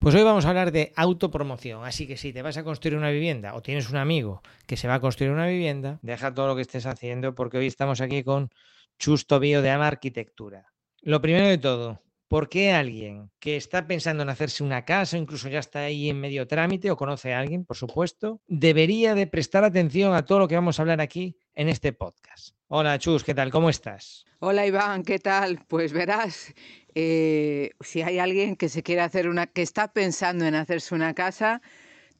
Pues hoy vamos a hablar de autopromoción, así que si te vas a construir una vivienda o tienes un amigo que se va a construir una vivienda, deja todo lo que estés haciendo porque hoy estamos aquí con Chusto Bio de Ama Arquitectura. Lo primero de todo, ¿por qué alguien que está pensando en hacerse una casa, incluso ya está ahí en medio trámite o conoce a alguien, por supuesto, debería de prestar atención a todo lo que vamos a hablar aquí en este podcast? Hola Chus, ¿qué tal? ¿Cómo estás? Hola Iván, ¿qué tal? Pues verás, eh, si hay alguien que se quiere hacer una, que está pensando en hacerse una casa,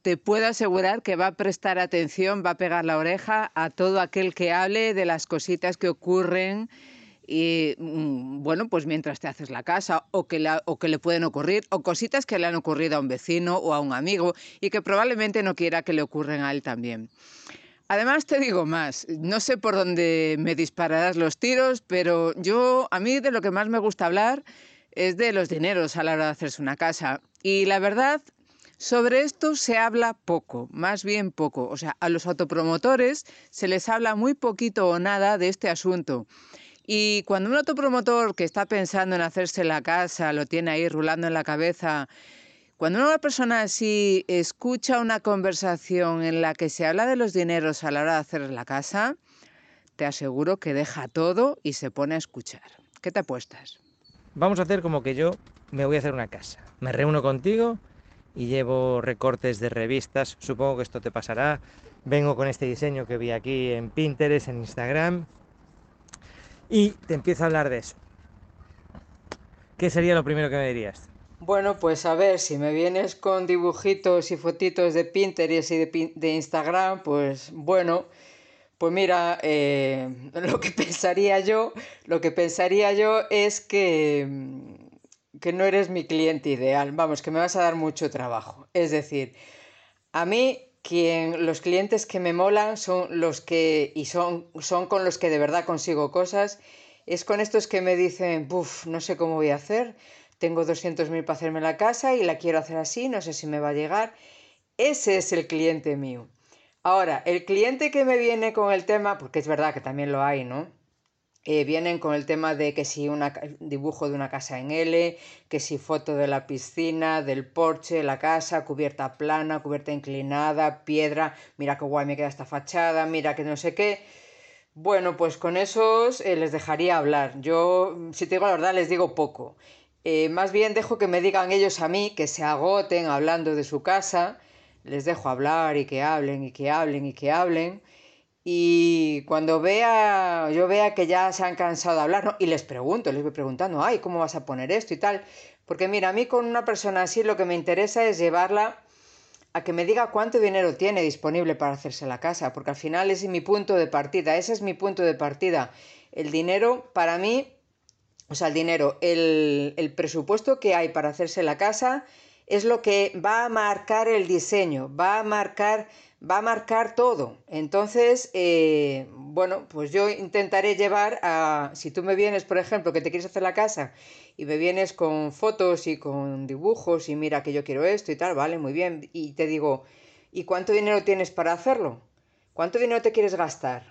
te puedo asegurar que va a prestar atención, va a pegar la oreja a todo aquel que hable de las cositas que ocurren y mm, bueno, pues mientras te haces la casa o que, o que le pueden ocurrir o cositas que le han ocurrido a un vecino o a un amigo y que probablemente no quiera que le ocurran a él también. Además te digo más, no sé por dónde me dispararás los tiros, pero yo a mí de lo que más me gusta hablar es de los dineros a la hora de hacerse una casa. Y la verdad, sobre esto se habla poco, más bien poco. O sea, a los autopromotores se les habla muy poquito o nada de este asunto. Y cuando un autopromotor que está pensando en hacerse la casa lo tiene ahí rulando en la cabeza cuando una persona así escucha una conversación en la que se habla de los dineros a la hora de hacer la casa, te aseguro que deja todo y se pone a escuchar. ¿Qué te apuestas? Vamos a hacer como que yo me voy a hacer una casa. Me reúno contigo y llevo recortes de revistas. Supongo que esto te pasará. Vengo con este diseño que vi aquí en Pinterest, en Instagram. Y te empiezo a hablar de eso. ¿Qué sería lo primero que me dirías? Bueno, pues a ver, si me vienes con dibujitos y fotitos de Pinterest y de, Instagram, pues bueno, pues mira, eh, lo que pensaría yo, lo que pensaría yo es que, que no eres mi cliente ideal, vamos, que me vas a dar mucho trabajo. Es decir, a mí quien, los clientes que me molan son los que, y son, son con los que de verdad consigo cosas, es con estos que me dicen, buf, no sé cómo voy a hacer tengo 200.000 para hacerme la casa y la quiero hacer así, no sé si me va a llegar. Ese es el cliente mío. Ahora, el cliente que me viene con el tema, porque es verdad que también lo hay, ¿no? Eh, vienen con el tema de que si un dibujo de una casa en L, que si foto de la piscina, del porche, la casa, cubierta plana, cubierta inclinada, piedra, mira qué guay me queda esta fachada, mira que no sé qué. Bueno, pues con esos eh, les dejaría hablar. Yo, si te digo la verdad, les digo poco. Eh, más bien dejo que me digan ellos a mí, que se agoten hablando de su casa, les dejo hablar y que hablen y que hablen y que hablen. Y cuando vea, yo vea que ya se han cansado de hablar, y les pregunto, les voy preguntando, ay, ¿cómo vas a poner esto y tal? Porque mira, a mí con una persona así lo que me interesa es llevarla a que me diga cuánto dinero tiene disponible para hacerse la casa, porque al final es mi punto de partida, ese es mi punto de partida. El dinero para mí o sea, el dinero, el, presupuesto que hay para hacerse la casa es lo que va a marcar el diseño, va a marcar, va a marcar todo. Entonces, eh, bueno, pues yo intentaré llevar a, si tú me vienes, por ejemplo, que te quieres hacer la casa y me vienes con fotos y con dibujos y mira que yo quiero esto y tal, vale, muy bien, y te digo, ¿y cuánto dinero tienes para hacerlo? ¿Cuánto dinero te quieres gastar?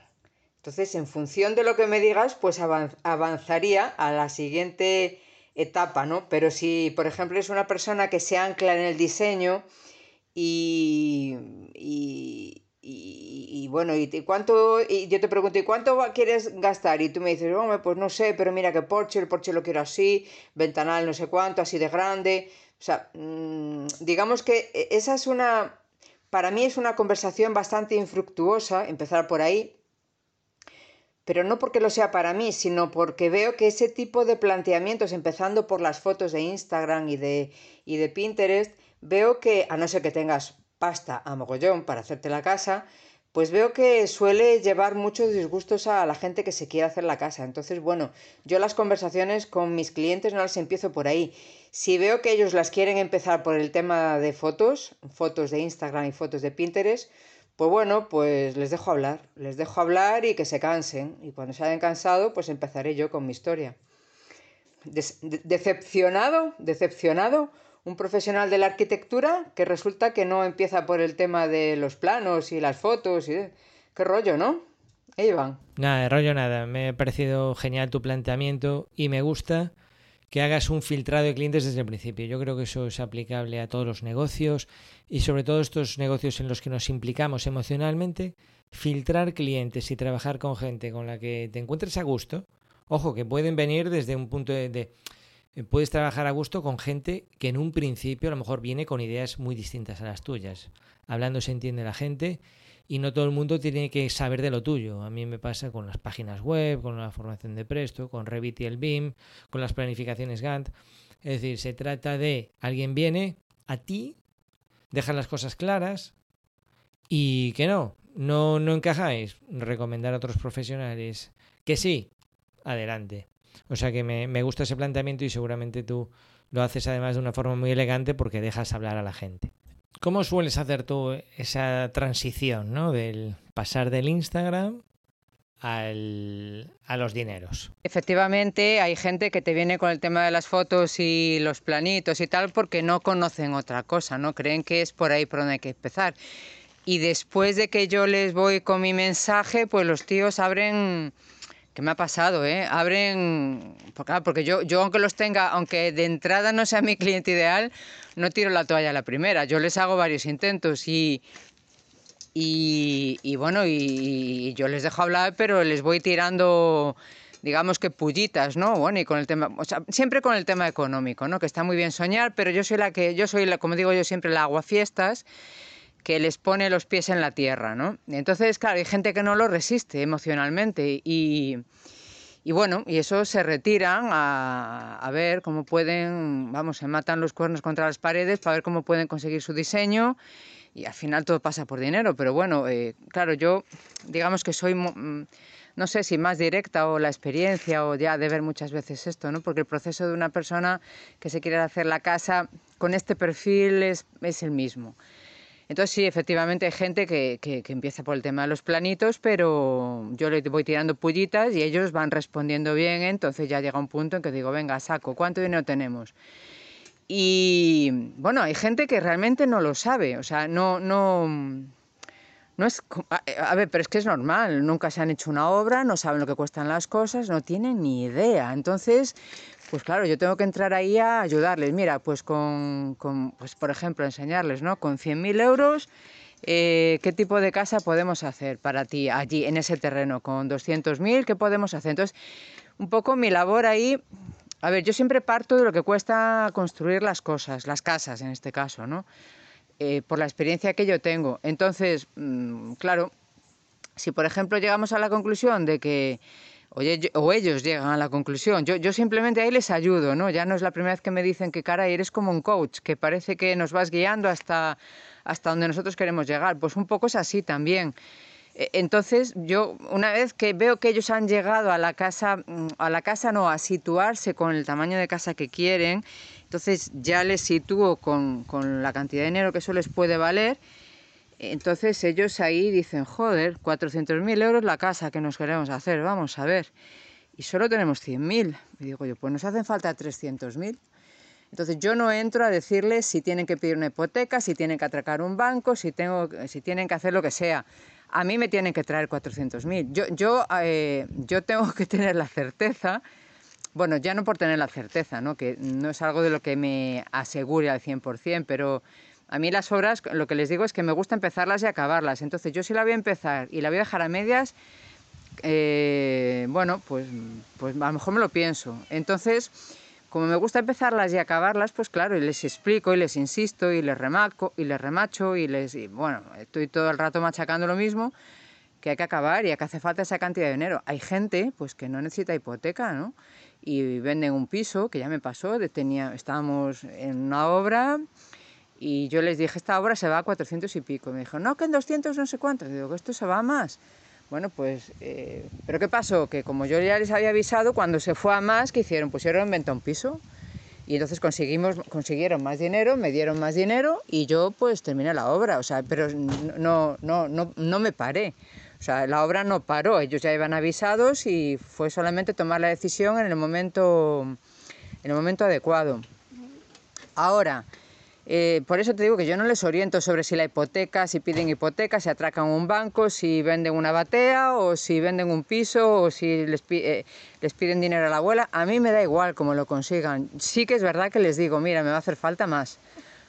Entonces, en función de lo que me digas, pues avanzaría a la siguiente etapa, ¿no? Pero si, por ejemplo, es una persona que se ancla en el diseño y, y, bueno, y, cuánto, y yo te pregunto, ¿y cuánto quieres gastar? Y tú me dices, hombre, pues no sé, pero mira que Porsche, el Porsche lo quiero así, ventanal no sé cuánto, así de grande. O sea, mm, digamos que e, esa es una, para mí es una conversación bastante infructuosa, empezar por ahí, pero no porque lo sea para mí, sino porque veo que ese tipo de planteamientos, empezando por las fotos de Instagram y de, y de Pinterest, veo que, a no ser que tengas pasta a mogollón para hacerte la casa, pues veo que suele llevar muchos disgustos a la gente que se quiere hacer la casa. Entonces, bueno, yo las conversaciones con mis clientes no las empiezo por ahí. Si veo que ellos las quieren empezar por el tema de fotos, fotos de Instagram y fotos de Pinterest, pues bueno, pues les dejo hablar, les dejo hablar y que se cansen. Y cuando se hayan cansado, pues empezaré yo con mi historia. decepcionado, decepcionado, un profesional de la arquitectura que resulta que no empieza por el tema de los planos y las fotos y qué rollo, ¿no? Ahí van. Nada, de rollo nada. Me ha parecido genial tu planteamiento y me gusta que hagas un filtrado de clientes desde el principio. Yo creo que eso es aplicable a todos los negocios y sobre todo estos negocios en los que nos implicamos emocionalmente, filtrar clientes y trabajar con gente con la que te encuentres a gusto. Ojo, que pueden venir desde un punto de, eh, puedes trabajar a gusto con gente que en un principio a lo mejor viene con ideas muy distintas a las tuyas. Hablando se entiende la gente y no todo el mundo tiene que saber de lo tuyo. A mí me pasa con las páginas web, con la formación de Presto, con Revit y el BIM, con las planificaciones Gantt. Es decir, se trata de alguien viene a ti, deja las cosas claras y que no, no, no encajáis. Recomendar a otros profesionales que sí, adelante. O sea que me, me gusta ese planteamiento y seguramente tú lo haces además de una forma muy elegante porque dejas hablar a la gente. ¿Cómo sueles hacer tú esa transición, ¿no? Del pasar del Instagram al, a los dineros. Efectivamente, hay gente que te viene con el tema de las fotos y los planitos y tal porque no conocen otra cosa, ¿no? Creen que es por ahí por donde hay que empezar. Y después de que yo les voy con mi mensaje, pues los tíos abren ¿Qué me ha pasado, ¿eh? Abren, porque, porque yo, yo aunque los tenga, aunque de entrada no sea mi cliente ideal, no tiro la toalla a la primera. Yo les hago varios intentos y, y, bueno, y, yo les dejo hablar, pero les voy tirando, digamos que pullitas, ¿no? Bueno, y con el tema, o sea, siempre con el tema económico, ¿no? Que está muy bien soñar, pero yo soy la que, yo soy la, como digo yo siempre, la aguafiestas que les pone los pies en la tierra, ¿no? Entonces, claro, hay gente que no lo resiste emocionalmente y, bueno, y eso se retiran a, ver cómo pueden, vamos, se matan los cuernos contra las paredes para ver cómo pueden conseguir su diseño y al final todo pasa por dinero, pero bueno, eh, claro, yo digamos que soy, mm, no sé si más directa o la experiencia o ya de ver muchas veces esto, ¿no? Porque el proceso de una persona que se quiere hacer la casa con este perfil es el mismo. Entonces sí, efectivamente hay gente que, que, empieza por el tema de los planitos, pero yo le voy tirando pullitas y ellos van respondiendo bien, entonces ya llega un punto en que digo, venga, saco, ¿cuánto dinero tenemos? Y bueno, hay gente que realmente no lo sabe, o sea, no, no, no es, a ver, pero es que es normal, nunca se han hecho una obra, no saben lo que cuestan las cosas, no tienen ni idea. Entonces, pues claro, yo tengo que entrar ahí a ayudarles. Mira, pues con, pues por ejemplo, enseñarles, ¿no? Con 100.000 euros, eh, ¿qué tipo de casa podemos hacer para ti allí, en ese terreno? Con 200.000, ¿qué podemos hacer? Entonces, un poco mi labor ahí, a ver, yo siempre parto de lo que cuesta construir las cosas, las casas en este caso, ¿no? Eh, por la experiencia que yo tengo. Entonces, mm, claro, si por ejemplo llegamos a la conclusión de que o ellos llegan a la conclusión. Yo, yo simplemente ahí les ayudo, ¿no? Ya no es la primera vez que me dicen que, cara, eres como un coach, que parece que nos vas guiando hasta, hasta donde nosotros queremos llegar. Pues un poco es así también. E, entonces, yo una vez que veo que ellos han llegado a la casa, mm, a la casa no, a situarse con el tamaño de casa que quieren, entonces ya les sitúo con, con la cantidad de dinero que eso les puede valer entonces ellos ahí dicen, joder, 400.000 euros la casa que nos queremos hacer, vamos a ver. Y solo tenemos 100.000. Y digo yo, pues nos hacen falta 300.000. Entonces yo no entro a decirles si tienen que pedir una hipoteca, si tienen que atracar un banco, si, tengo, si tienen que hacer lo que sea. A mí me tienen que traer 400.000. Yo, yo, eh, yo tengo que tener la certeza, bueno, ya no por tener la certeza, ¿no? que no es algo de lo que me asegure al 100%, pero a mí las obras, lo que les digo es que me gusta empezarlas y acabarlas. Entonces yo si la voy a empezar y la voy a dejar a medias, eh, bueno, pues, pues a lo mejor me lo pienso. Entonces, como me gusta empezarlas y acabarlas, pues claro, y les explico y les insisto y les remaco y les remacho y les, bueno, estoy todo el rato machacando lo mismo, que hay que acabar y que hace falta esa cantidad de dinero. Hay gente, pues que no necesita hipoteca, ¿no? Y venden un piso, que ya me pasó, tenía, estábamos en una obra y yo les dije, esta obra se va a 400 y pico. Me dijo, no, que en 200 no sé cuántos. Digo, que esto se va más. Bueno, pues, eh, ¿pero qué pasó? Que como yo ya les había avisado, cuando se fue a más, ¿qué hicieron? Pusieron en venta un piso. Y entonces conseguimos, consiguieron más dinero, me dieron más dinero y yo pues terminé la obra. O sea, pero no, no, no, no me paré. O sea, la obra no paró, ellos ya iban avisados y fue solamente tomar la decisión en el momento, en el momento adecuado. Ahora, Eh, por eso te digo que yo no les oriento sobre si la hipoteca, si piden hipoteca, si atracan un banco, si venden una batea o si venden un piso o si les, eh, les piden dinero a la abuela. A mí me da igual cómo lo consigan. Sí que es verdad que les digo, mira, me va a hacer falta más.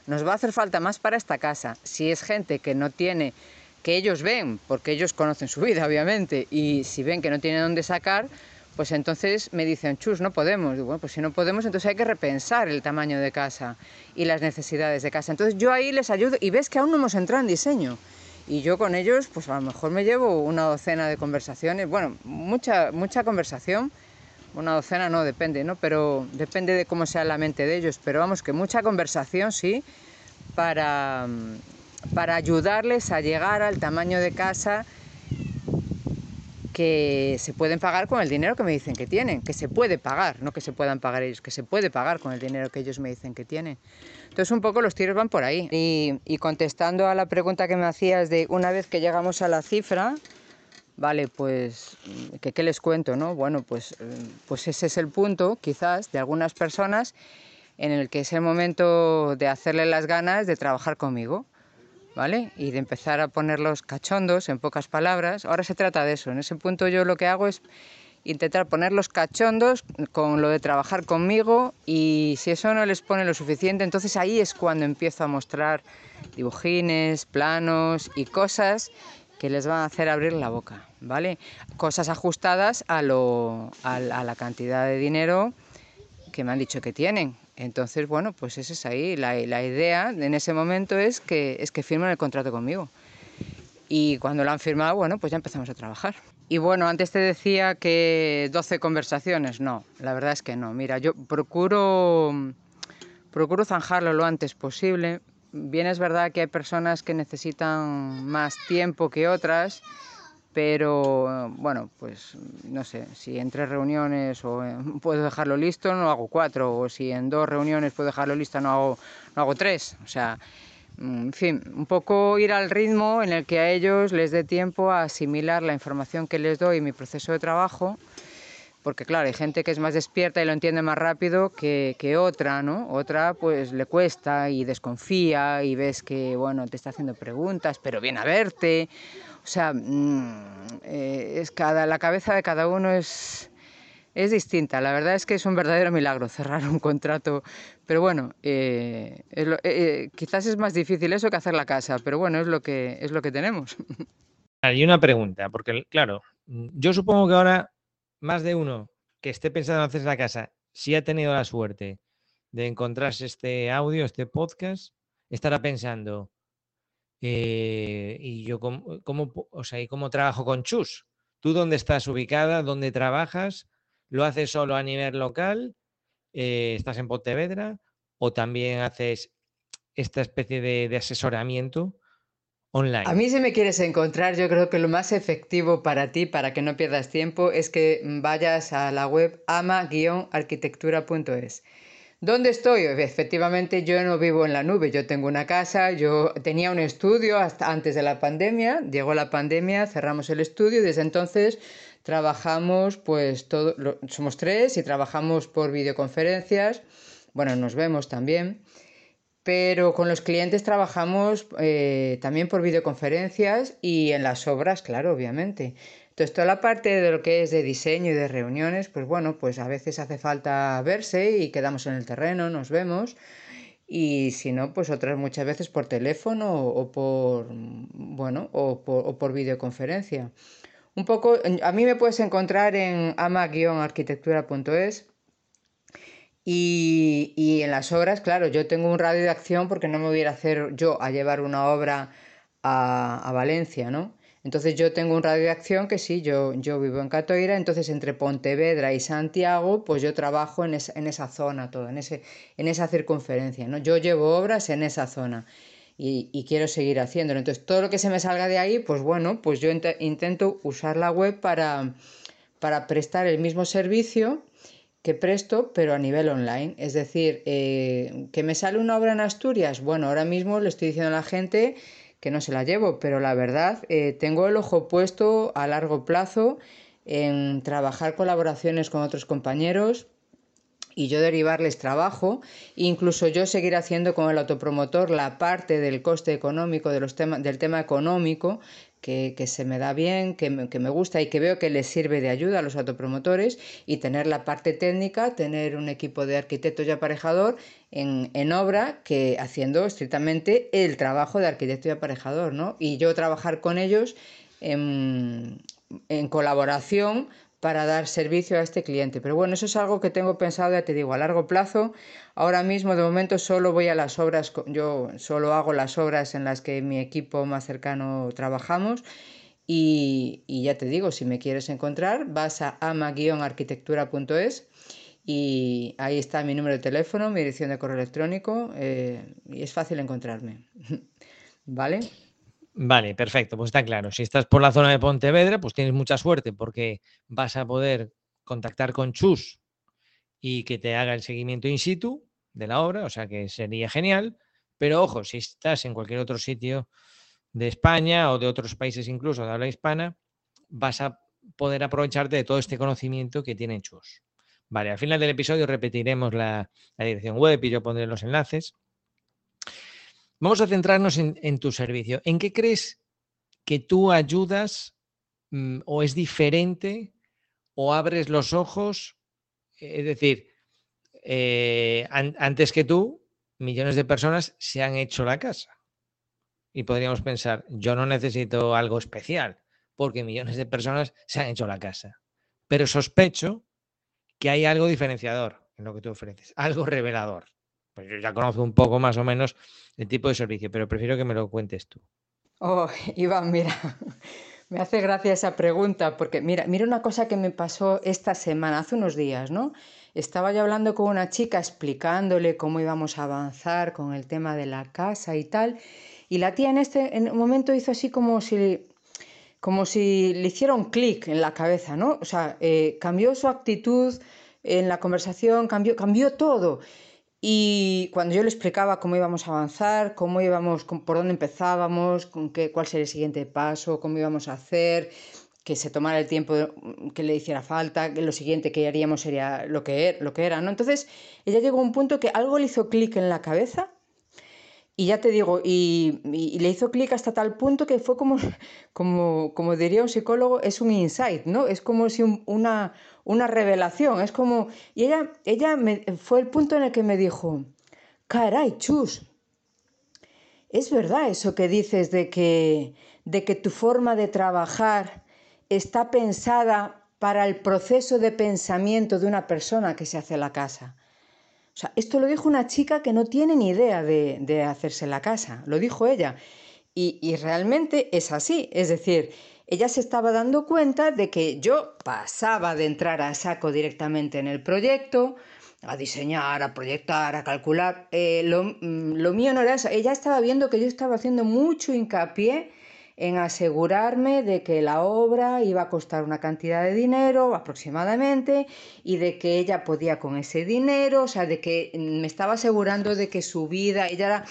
Nos va a hacer falta más para esta casa. Si es gente que no tiene, que ellos ven, porque ellos conocen su vida, obviamente, y si ven que no tienen dónde sacar, pues entonces me dicen, chus, no podemos. Digo, bueno, pues si no podemos, entonces hay que repensar el tamaño de casa y las necesidades de casa. Entonces yo ahí les ayudo y ves que aún no hemos entrado en diseño. Y yo con ellos, pues a lo mejor me llevo una docena de conversaciones, bueno, mucha, mucha conversación, una docena no, depende, ¿no? Pero depende de cómo sea la mente de ellos. Pero vamos, que mucha conversación, sí, para, para ayudarles a llegar al tamaño de casa que se pueden pagar con el dinero que me dicen que tienen, que se puede pagar, no que se puedan pagar ellos, que se puede pagar con el dinero que ellos me dicen que tienen. Entonces un poco los tiros van por ahí. Y, contestando a la pregunta que me hacías de una vez que llegamos a la cifra, vale, pues que qué les cuento, ¿no? Bueno, pues, pues ese es el punto, quizás, de algunas personas en el que es el momento de hacerle las ganas de trabajar conmigo. ¿Vale? Y de empezar a poner los cachondos, en pocas palabras. Ahora se trata de eso. En ese punto yo lo que hago es intentar poner los cachondos con lo de trabajar conmigo y si eso no les pone lo suficiente, entonces ahí es cuando empiezo a mostrar dibujines, planos y cosas que les van a hacer abrir la boca, ¿vale? Cosas ajustadas a, lo, a la cantidad de dinero que me han dicho que tienen. Entonces, bueno, pues esa es ahí. La, la, idea en ese momento es que, es que firmen el contrato conmigo. Y cuando lo han firmado, bueno, pues ya empezamos a trabajar. Y bueno, antes te decía que 12 conversaciones. No, la verdad es que no. Mira, yo procuro, procuro zanjarlo lo antes posible. Bien es verdad que hay personas que necesitan más tiempo que otras pero bueno, pues no sé, si en tres reuniones o puedo dejarlo listo, no hago cuatro, o si en dos reuniones puedo dejarlo listo, no hago, no hago tres. O sea, mm, en fin, un poco ir al ritmo en el que a ellos les dé tiempo a asimilar la información que les doy en mi proceso de trabajo, porque claro, hay gente que es más despierta y lo entiende más rápido que, que otra, ¿no? Otra pues le cuesta y desconfía y ves que, bueno, te está haciendo preguntas, pero viene a verte o sea, mm, eh, es cada, la cabeza de cada uno es, es distinta. La verdad es que es un verdadero milagro cerrar un contrato. Pero bueno, eh, eh, quizás es más difícil eso que hacer la casa, pero bueno, es lo que, es lo que tenemos. Hay una pregunta, porque claro, yo supongo que ahora más de uno que esté pensando en hacer la casa, si ha tenido la suerte de encontrarse este audio, este podcast, estará pensando, eh, y yo, cómo, o sea, ¿y cómo trabajo con Chus? ¿Tú dónde estás ubicada? ¿Dónde trabajas? ¿Lo haces solo a nivel local? Eh, ¿Estás en Pontevedra? ¿O también haces esta especie de asesoramiento online? A mí si me quieres encontrar, yo creo que lo más efectivo para ti, para que no pierdas tiempo, es que vayas a la web ama-arquitectura.es. ¿Dónde estoy? Efectivamente, yo no vivo en la nube, yo tengo una casa, yo tenía un estudio hasta antes de la pandemia, llegó la pandemia, cerramos el estudio y desde entonces trabajamos, pues todo, somos tres y trabajamos por videoconferencias, bueno, nos vemos también, pero con los clientes trabajamos eh, también por videoconferencias y en las obras, claro, obviamente. Entonces, toda la parte de lo que es de diseño y de reuniones, pues bueno, pues a veces hace falta verse y quedamos en el terreno, nos vemos. Y si no, pues otras muchas veces por teléfono o por, bueno, o por, o por videoconferencia. Un poco, a mí me puedes encontrar en ama-arquitectura.es y, y, en las obras, claro, yo tengo un radio de acción porque no me voy a hacer yo a llevar una obra a, a Valencia, ¿no? Entonces yo tengo un radio de acción que sí, yo, yo vivo en Catoira, entonces entre Pontevedra y Santiago, pues yo trabajo en, en esa zona toda, en, ese, en esa circunferencia, ¿no? Yo llevo obras en esa zona y, y, quiero seguir haciéndolo. Entonces todo lo que se me salga de ahí, pues bueno, pues yo intento usar la web para, para prestar el mismo servicio que presto, pero a nivel online. Es decir, eh, que me sale una obra en Asturias, bueno, ahora mismo le estoy diciendo a la gente que no se la llevo, pero la verdad eh, tengo el ojo puesto a largo plazo en trabajar colaboraciones con otros compañeros y yo derivarles trabajo, incluso yo seguir haciendo con el autopromotor la parte del coste económico, de los del tema económico, que, se me da bien, que me, que me, gusta y que veo que les sirve de ayuda a los autopromotores y tener la parte técnica, tener un equipo de arquitectos y aparejador en, en obra que haciendo estrictamente el trabajo de arquitecto y aparejador, ¿no? Y yo trabajar con ellos en, en colaboración para dar servicio a este cliente. Pero bueno, eso es algo que tengo pensado, ya te digo, a largo plazo. Ahora mismo, de momento, solo voy a las obras, yo solo hago las obras en las que mi equipo más cercano trabajamos. Y, ya te digo, si me quieres encontrar, vas a ama-arquitectura.es y ahí está mi número de teléfono, mi dirección de correo electrónico eh, y es fácil encontrarme. ¿Vale? Vale, perfecto, pues está claro. Si estás por la zona de Pontevedra, pues tienes mucha suerte porque vas a poder contactar con Chus y que te haga el seguimiento in situ de la obra, o sea que sería genial. Pero ojo, si estás en cualquier otro sitio de España o de otros países incluso de habla hispana, vas a poder aprovecharte de todo este conocimiento que tiene Chus. Vale, al final del episodio repetiremos la, la dirección web y yo pondré los enlaces. Vamos a centrarnos en, tu servicio. ¿En qué crees que tú ayudas mm, o es diferente o abres los ojos? Es decir, eh, antes que tú, millones de personas se han hecho la casa. Y podríamos pensar, yo no necesito algo especial, porque millones de personas se han hecho la casa. Pero sospecho que hay algo diferenciador en lo que tú ofreces, algo revelador. Pues yo ya conozco un poco más o menos el tipo de servicio, pero prefiero que me lo cuentes tú. Oh, Iván, mira, me hace gracia esa pregunta, porque mira, mira una cosa que me pasó esta semana, hace unos días, ¿no? Estaba yo hablando con una chica explicándole cómo íbamos a avanzar con el tema de la casa y tal, y la tía en este en un momento hizo así como si como si le hiciera un clic en la cabeza, ¿no? O sea, eh, cambió su actitud en la conversación, cambió, cambió todo. Y cuando yo le explicaba cómo íbamos a avanzar, cómo íbamos, por dónde empezábamos, con qué, cuál sería el siguiente paso, cómo íbamos a hacer, que se tomara el tiempo que le hiciera falta, que lo siguiente que haríamos sería lo que, er, lo que era, ¿no? Entonces, ella llegó a un punto que algo le hizo clic en la cabeza y ya te digo, y, le hizo clic hasta tal punto que fue como, como, como diría un psicólogo, es un insight, ¿no? Es como si una, una revelación, es como... Y ella, ella me, fue el punto en el que me dijo, caray, chus, es verdad eso que dices de que, de que tu forma de trabajar está pensada para el proceso de pensamiento de una persona que se hace la casa. O sea, esto lo dijo una chica que no tiene ni idea de, hacerse la casa, lo dijo ella. Y, y, realmente es así, es decir, ella se estaba dando cuenta de que yo pasaba de entrar a saco directamente en el proyecto, a diseñar, a proyectar, a calcular. Eh, lo, mm, lo, mío no era eso. Ella estaba viendo que yo estaba haciendo mucho hincapié en asegurarme de que la obra iba a costar una cantidad de dinero aproximadamente y de que ella podía con ese dinero, o sea, de que me estaba asegurando de que su vida, ella era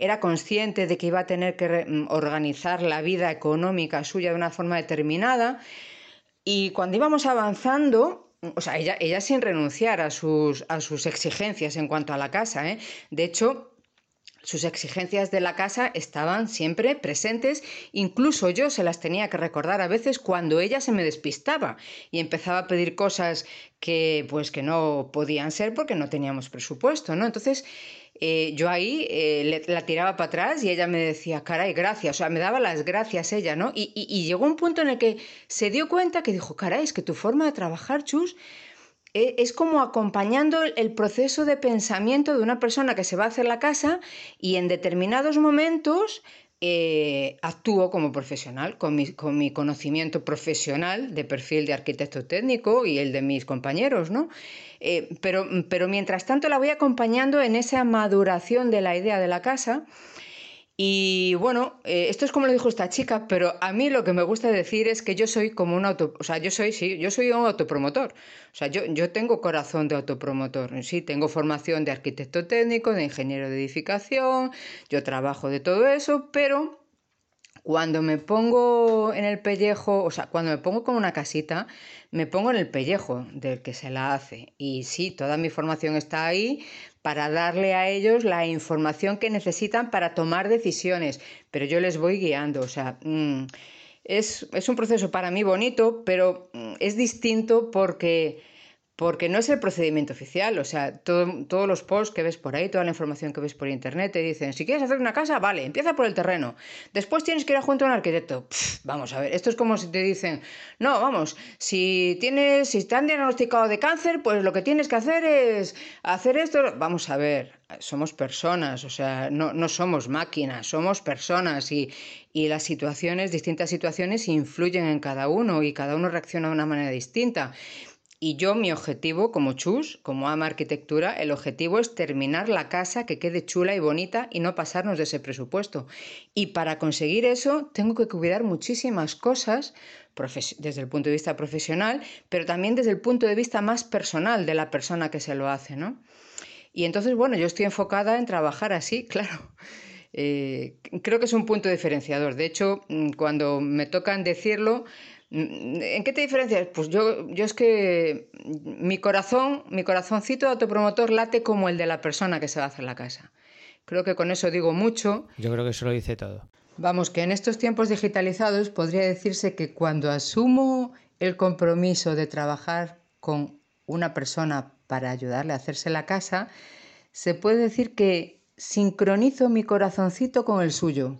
era consciente de que iba a tener que mm, organizar la vida económica suya de una forma determinada. Y cuando íbamos avanzando, o sea, ella, ella sin renunciar a sus, a sus exigencias en cuanto a la casa, ¿eh? de hecho, sus exigencias de la casa estaban siempre presentes, incluso yo se las tenía que recordar a veces cuando ella se me despistaba y empezaba a pedir cosas que pues que no podían ser porque no teníamos presupuesto, ¿no? Entonces, eh, yo ahí eh, la tiraba para atrás y ella me decía, caray, gracias, o sea, me daba las gracias ella, ¿no? Y, y, llegó un punto en el que se dio cuenta que dijo, caray, es que tu forma de trabajar, Chus, e, es como acompañando el proceso de pensamiento de una persona que se va a hacer la casa y en determinados momentos eh, actúo como profesional, con mi, con mi, conocimiento profesional de perfil de arquitecto técnico y el de mis compañeros, ¿no? Eh, pero, pero mientras tanto la voy acompañando en esa maduración de la idea de la casa y bueno, eh, esto es como lo dijo esta chica, pero a mí lo que me gusta decir es que yo soy como un auto, o sea, yo soy, sí, yo soy un autopromotor. O sea, yo, yo tengo corazón de autopromotor, sí, tengo formación de arquitecto técnico, de ingeniero de edificación, yo trabajo de todo eso, pero cuando me pongo en el pellejo, o sea, cuando me pongo con una casita, me pongo en el pellejo del que se la hace. Y sí, toda mi formación está ahí para darle a ellos la información que necesitan para tomar decisiones, pero yo les voy guiando, o sea... Mm, es, es, un proceso para mí bonito, pero mm, es distinto porque porque no es el procedimiento oficial, o sea, todos los posts que ves por ahí, toda la información que ves por internet, te dicen, si quieres hacer una casa, vale, empieza por el terreno, después tienes que ir a junto a un arquitecto. vamos a ver, esto es como si te dicen, no, vamos, si tienes, si te han diagnosticado de cáncer, pues lo que tienes que hacer es hacer esto, vamos a ver, somos personas, o sea, no, no somos máquinas, somos personas y, y las situaciones, distintas situaciones influyen en cada uno y cada uno reacciona de una manera distinta. Y yo, mi objetivo como chus, como ama arquitectura, el objetivo es terminar la casa que quede chula y bonita y no pasarnos de ese presupuesto. Y para conseguir eso tengo que cuidar muchísimas cosas desde el punto de vista profesional, pero también desde el punto de vista más personal de la persona que se lo hace, ¿no? Y entonces, bueno, yo estoy enfocada en trabajar así, claro. Eh, creo que es un punto diferenciador. De hecho, mm, cuando me tocan decirlo, ¿En qué te diferencias? Pues yo, yo es que mi corazón, mi corazoncito de autopromotor late como el de la persona que se va a hacer la casa. Creo que con eso digo mucho. Yo creo que eso lo dice todo. Vamos, que en estos tiempos digitalizados podría decirse que cuando asumo el compromiso de trabajar con una persona para ayudarle a hacerse la casa, se puede decir que sincronizo mi corazoncito con el suyo.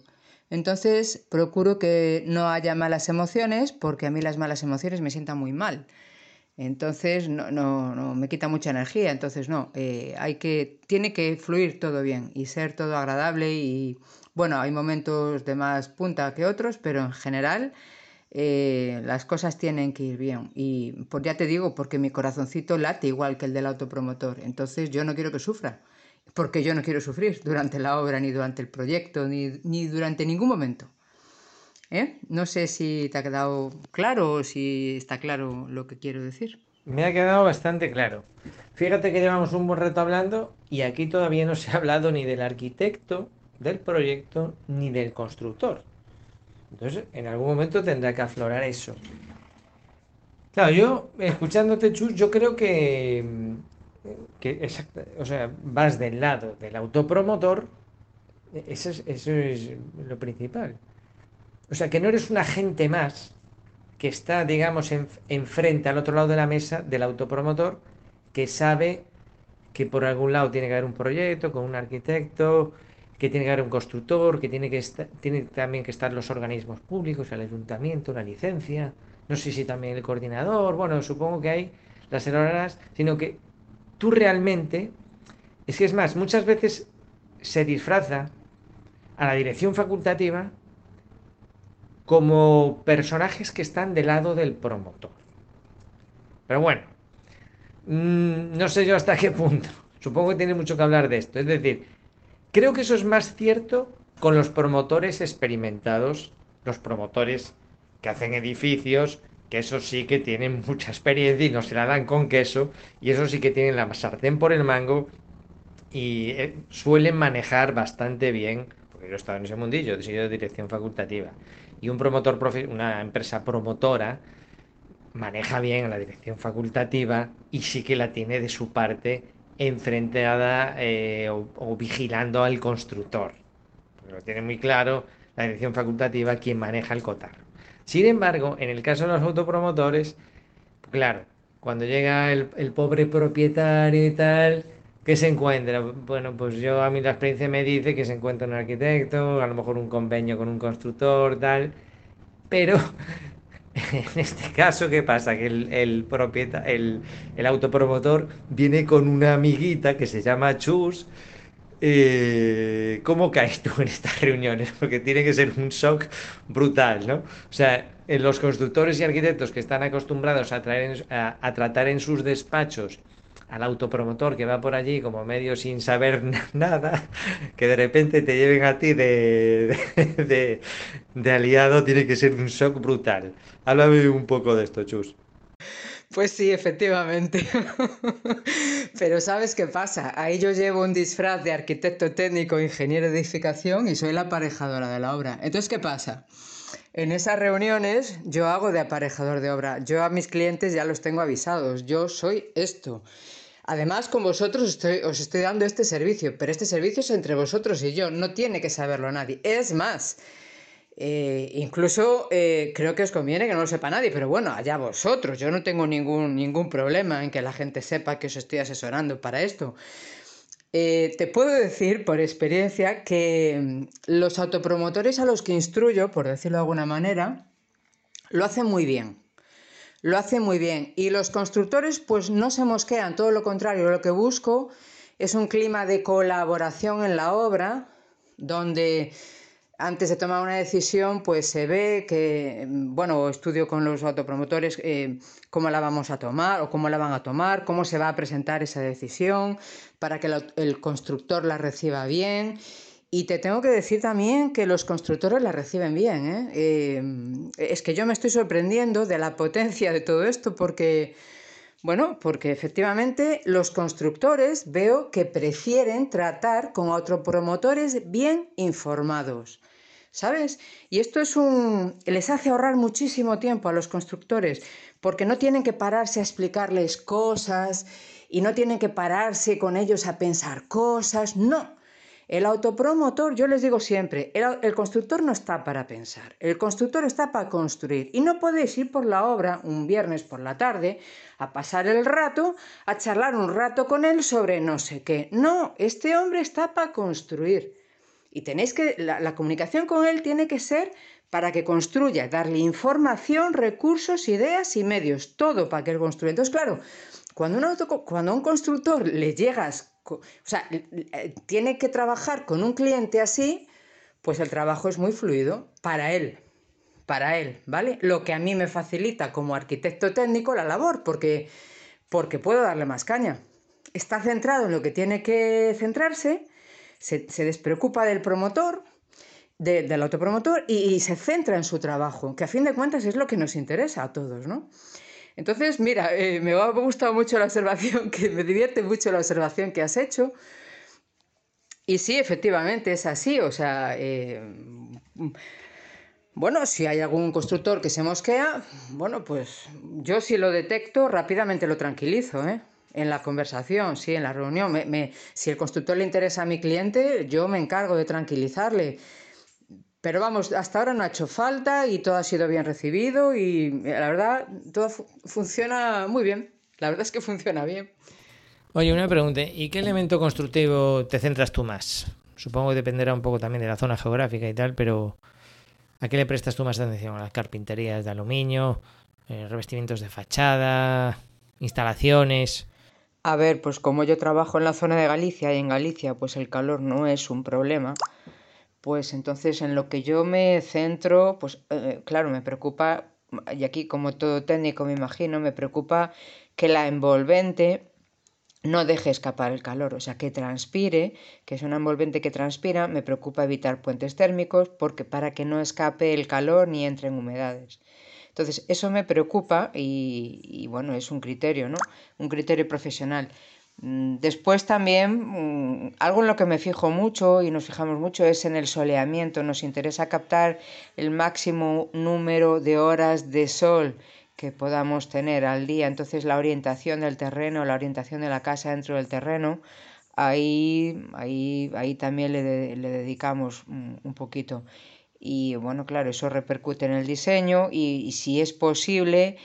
Entonces procuro que no haya malas emociones porque a mí las malas emociones me sientan muy mal. Entonces no, no, no me quita mucha energía. Entonces no, eh, hay que, tiene que fluir todo bien y ser todo agradable y bueno, hay momentos de más punta que otros, pero en general eh, las cosas tienen que ir bien. Y pues ya te digo, porque mi corazoncito late igual que el del autopromotor. Entonces yo no quiero que sufra porque yo no quiero sufrir durante la obra, ni durante el proyecto, ni, durante ningún momento. ¿Eh? No sé si te ha quedado claro o si está claro lo que quiero decir. Me ha quedado bastante claro. Fíjate que llevamos un buen rato hablando y aquí todavía no se ha hablado ni del arquitecto, del proyecto, ni del constructor. Entonces, en algún momento tendrá que aflorar eso. Claro, yo, escuchándote, Chus, yo creo que que o sea, vas del lado del autopromotor, eso es, eso es lo principal. O sea, que no eres un agente más que está, digamos, enfrente, al otro lado de la mesa del autopromotor, que sabe que por algún lado tiene que haber un proyecto con un arquitecto, que tiene que haber un constructor, que tiene, que estar, tiene también que estar los organismos públicos, el ayuntamiento, una licencia, no sé si también el coordinador, bueno, supongo que hay las horas, sino que tú realmente, es que es más, muchas veces se disfraza a la dirección facultativa como personajes que están del lado del promotor. Pero bueno, mm, no sé yo hasta qué punto. Supongo que tiene mucho que hablar de esto. Es decir, creo que eso es más cierto con los promotores experimentados, los promotores que hacen edificios, que eso sí que tienen mucha experiencia y no se la dan con queso, y eso sí que tienen la sartén por el mango y eh, suelen manejar bastante bien, porque yo he estado en ese mundillo, he sido de dirección facultativa, y un promotor, una empresa promotora, maneja bien la dirección facultativa y sí que la tiene de su parte enfrentada eh, o, vigilando al constructor. Lo tiene muy claro la dirección facultativa quien maneja el cotar. Sin embargo, en el caso de los autopromotores, claro, cuando llega el, pobre propietario y tal, ¿qué se encuentra? Bueno, pues yo a mí la experiencia me dice que se encuentra un arquitecto, a lo mejor un convenio con un constructor, tal, pero en este caso, ¿qué pasa? Que el, el, el, autopromotor viene con una amiguita que se llama Chus, eh, ¿cómo caes tú en estas reuniones? Porque tiene que ser un shock brutal, ¿no? O sea, en los constructores y arquitectos que están acostumbrados a, traer, a, tratar en sus despachos al autopromotor que va por allí como medio sin saber nada, que de repente te lleven a ti de, aliado, tiene que ser un shock brutal. Háblame un poco de esto, Chus. Pues sí, efectivamente. Pero ¿sabes qué pasa? Ahí yo llevo un disfraz de arquitecto técnico, ingeniero de edificación y soy la aparejadora de la obra. Entonces, ¿qué pasa? En esas reuniones yo hago de aparejador de obra. Yo a mis clientes ya los tengo avisados. Yo soy esto. Además, con vosotros os estoy dando este servicio, pero este servicio es entre vosotros y yo, no tiene que saberlo nadie. Es más, eh, incluso eh, creo que os conviene que no lo sepa nadie, pero bueno, allá vosotros, yo no tengo ningún, ningún problema en que la gente sepa que os estoy asesorando para esto. Eh, te puedo decir por experiencia que mm, los autopromotores a los que instruyo, por decirlo de alguna manera, lo hacen muy bien. Lo hacen muy bien. Y los constructores pues no se mosquean, todo lo contrario, lo que busco es un clima de colaboración en la obra, donde antes de tomar una decisión, pues se ve que, bueno, estudio con los autopromotores eh, cómo la vamos a tomar o cómo la van a tomar, cómo se va a presentar esa decisión para que el constructor la reciba bien. Y te tengo que decir también que los constructores la reciben bien. ¿eh? Eh, es que yo me estoy sorprendiendo de la potencia de todo esto porque, bueno, porque efectivamente los constructores veo que prefieren tratar con autopromotores bien informados. ¿Sabes? Y esto es un les hace ahorrar muchísimo tiempo a los constructores, porque no tienen que pararse a explicarles cosas y no tienen que pararse con ellos a pensar cosas, no. El autopromotor, yo les digo siempre, el, constructor no está para pensar, el constructor está para construir. Y no podéis ir por la obra un viernes por la tarde a pasar el rato, a charlar un rato con él sobre no sé qué. No, este hombre está para construir. Y tenéis que, la, comunicación con él tiene que ser para que construya, darle información, recursos, ideas y medios, todo para que él construya. Entonces, claro, cuando, cuando a un constructor le llegas, o sea, tiene que trabajar con un cliente así, pues el trabajo es muy fluido para él, para él, ¿vale? Lo que a mí me facilita como arquitecto técnico la labor, porque, porque puedo darle más caña. Está centrado en lo que tiene que centrarse se, despreocupa del promotor, del autopromotor y, se centra en su trabajo, que a fin de cuentas es lo que nos interesa a todos, ¿no? Entonces, mira, eh, me ha gustado mucho la observación, que me divierte mucho la observación que has hecho. Y sí, efectivamente es así, o sea, eh, bueno, si hay algún constructor que se mosquea, bueno, pues yo si lo detecto rápidamente lo tranquilizo, ¿eh? En la conversación, sí, en la reunión. Me, si el constructor le interesa a mi cliente, yo me encargo de tranquilizarle. Pero vamos, hasta ahora no ha hecho falta y todo ha sido bien recibido y la verdad, todo funciona muy bien. La verdad es que funciona bien. Oye, una pregunta. ¿Y qué elemento constructivo te centras tú más? Supongo que dependerá un poco también de la zona geográfica y tal, pero ¿a qué le prestas tú más atención? ¿A las carpinterías de aluminio? Eh, ¿Revestimientos de fachada? ¿Instalaciones? A ver, pues como yo trabajo en la zona de Galicia y en Galicia pues el calor no es un problema, pues entonces en lo que yo me centro, pues eh, claro, me preocupa, y aquí como todo técnico me imagino, me preocupa que la envolvente no deje escapar el calor, o sea, que transpire, que es una envolvente que transpira, me preocupa evitar puentes térmicos porque para que no escape el calor ni entre en humedades. Entonces, eso me preocupa y, bueno, es un criterio, ¿no? Un criterio profesional. Mm, después también, mm, algo en lo que me fijo mucho y nos fijamos mucho es en el soleamiento. Nos interesa captar el máximo número de horas de sol que podamos tener al día. Entonces la orientación del terreno, la orientación de la casa dentro del terreno, ahí, ahí, ahí también le, le dedicamos mm, un poquito. Y bueno, claro, eso repercute en el diseño y, si es posible,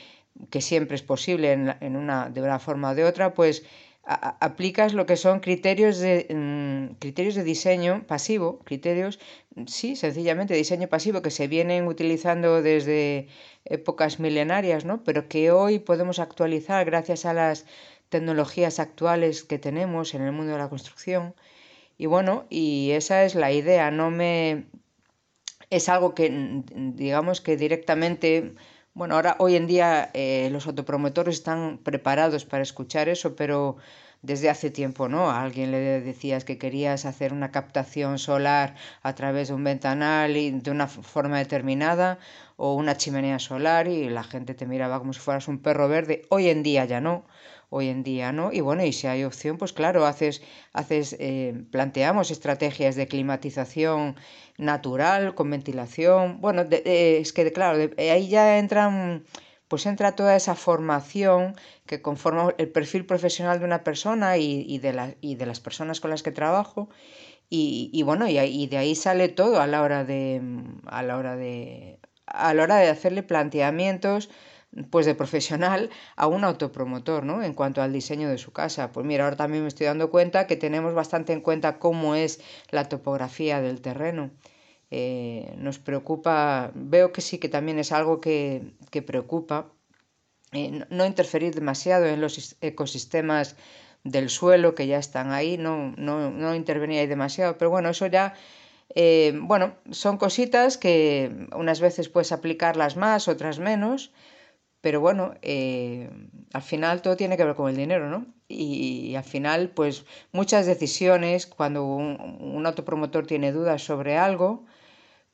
que siempre es posible en, una, de una forma o de otra, pues aplicas lo que son criterios de, mm, criterios de diseño pasivo, criterios, sí, sencillamente diseño pasivo que se vienen utilizando desde épocas milenarias, ¿no? Pero que hoy podemos actualizar gracias a las tecnologías actuales que tenemos en el mundo de la construcción. Y bueno, y esa es la idea, no me es algo que digamos que directamente, bueno, ahora hoy en día eh, los autopromotores están preparados para escuchar eso, pero desde hace tiempo, ¿no? A alguien le decías que querías hacer una captación solar a través de un ventanal y de una forma determinada o una chimenea solar y la gente te miraba como si fueras un perro verde. Hoy en día ya no hoy en día, ¿no? Y bueno, y si hay opción, pues claro, haces, haces eh, planteamos estrategias de climatización natural, con ventilación. Bueno, es que claro, ahí ya entran, pues entra toda esa formación que conforma el perfil profesional de una persona y, de, la, y de las personas con las que trabajo. Y, y bueno, y, y, de ahí sale todo a la hora de a la hora de a la hora de hacerle planteamientos pues de profesional a un autopromotor, ¿no? En cuanto al diseño de su casa. Pues mira, ahora también me estoy dando cuenta que tenemos bastante en cuenta cómo es la topografía del terreno. Eh, nos preocupa, veo que sí que también es algo que, preocupa, eh, no interferir demasiado en los ecosistemas del suelo que ya están ahí, no, no, no intervenir ahí demasiado, pero bueno, eso ya eh, bueno, son cositas que unas veces puedes aplicarlas más, otras menos, pero bueno, eh, al final todo tiene que ver con el dinero, ¿no? Y, al final, pues muchas decisiones, cuando un, autopromotor tiene dudas sobre algo,